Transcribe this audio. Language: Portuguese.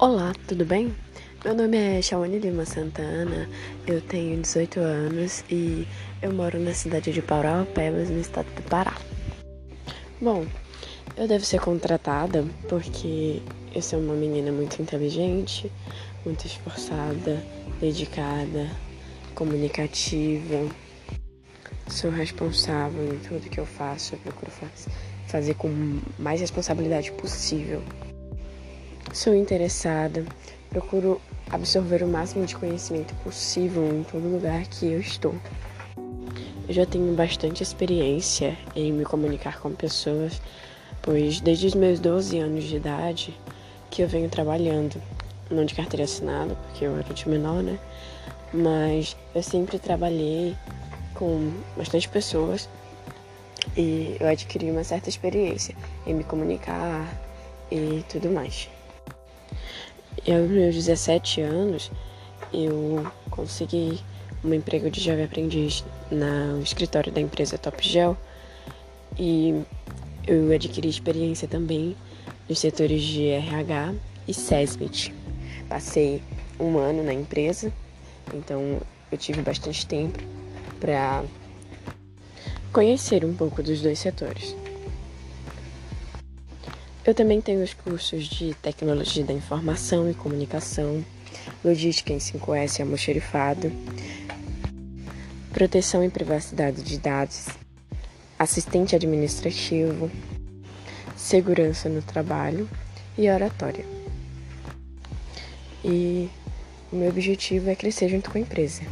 Olá, tudo bem? Meu nome é Shawane Lima Santana, eu tenho 18 anos e eu moro na cidade de Parauapebas, no estado do Pará. Bom, eu devo ser contratada porque eu sou uma menina muito inteligente, muito esforçada, dedicada, comunicativa, sou responsável em tudo que eu faço, eu procuro fazer com mais responsabilidade possível. Sou interessada, procuro absorver o máximo de conhecimento possível em todo lugar que eu estou. Eu já tenho bastante experiência em me comunicar com pessoas, pois desde os meus 12 anos de idade que eu venho trabalhando, não de carteira assinada, porque eu era de menor, né? Mas eu sempre trabalhei com bastante pessoas e eu adquiri uma certa experiência em me comunicar e tudo mais. E aos meus 17 anos, eu consegui um emprego de jovem aprendiz no escritório da empresa Top Gel e eu adquiri experiência também nos setores de RH e SESMIT. Passei um ano na empresa, então eu tive bastante tempo para conhecer um pouco dos dois setores. Eu também tenho os cursos de Tecnologia da Informação e Comunicação, Logística em 5S e Almoxerifado, Proteção e Privacidade de Dados, Assistente Administrativo, Segurança no Trabalho e Oratória. E o meu objetivo é crescer junto com a empresa.